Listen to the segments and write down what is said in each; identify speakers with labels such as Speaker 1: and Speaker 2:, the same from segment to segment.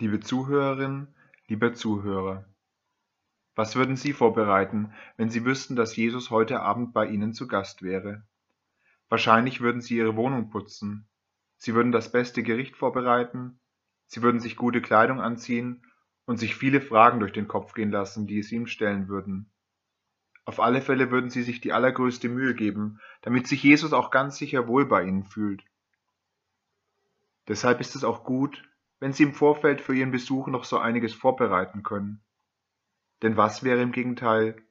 Speaker 1: Liebe Zuhörerin, lieber Zuhörer, was würden Sie vorbereiten, wenn Sie wüssten, dass Jesus heute Abend bei Ihnen zu Gast wäre? Wahrscheinlich würden Sie Ihre Wohnung putzen, Sie würden das beste Gericht vorbereiten, Sie würden sich gute Kleidung anziehen und sich viele Fragen durch den Kopf gehen lassen, die es ihm stellen würden. Auf alle Fälle würden Sie sich die allergrößte Mühe geben, damit sich Jesus auch ganz sicher wohl bei Ihnen fühlt. Deshalb ist es auch gut, wenn Sie im Vorfeld für Ihren Besuch noch so einiges vorbereiten können. Denn was wäre im Gegenteil,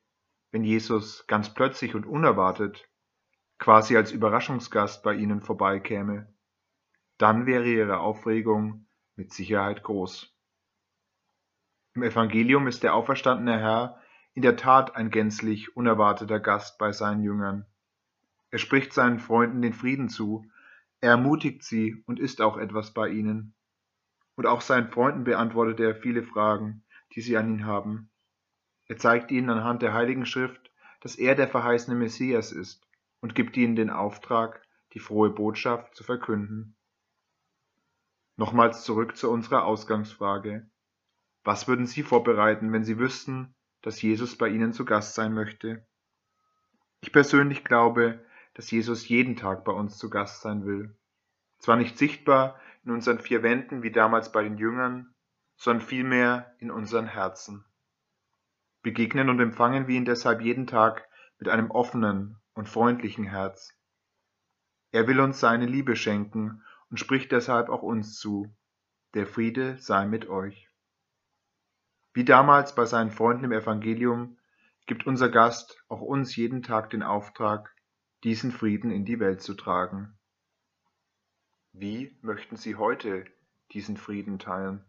Speaker 1: wenn Jesus ganz plötzlich und unerwartet, quasi als Überraschungsgast bei Ihnen vorbeikäme? Dann wäre Ihre Aufregung mit Sicherheit groß. Im Evangelium ist der auferstandene Herr in der Tat ein gänzlich unerwarteter Gast bei seinen Jüngern. Er spricht seinen Freunden den Frieden zu, er ermutigt sie und ist auch etwas bei ihnen und auch seinen Freunden beantwortet er viele Fragen, die sie an ihn haben. Er zeigt ihnen anhand der Heiligen Schrift, dass er der verheißene Messias ist und gibt ihnen den Auftrag, die frohe Botschaft zu verkünden. Nochmals zurück zu unserer Ausgangsfrage. Was würden Sie vorbereiten, wenn Sie wüssten, dass Jesus bei Ihnen zu Gast sein möchte? Ich persönlich glaube, dass Jesus jeden Tag bei uns zu Gast sein will. Zwar nicht sichtbar, in unseren vier Wänden wie damals bei den Jüngern, sondern vielmehr in unseren Herzen. Begegnen und empfangen wir ihn deshalb jeden Tag mit einem offenen und freundlichen Herz. Er will uns seine Liebe schenken und spricht deshalb auch uns zu. Der Friede sei mit euch. Wie damals bei seinen Freunden im Evangelium gibt unser Gast auch uns jeden Tag den Auftrag, diesen Frieden in die Welt zu tragen. Wie möchten Sie heute diesen Frieden teilen?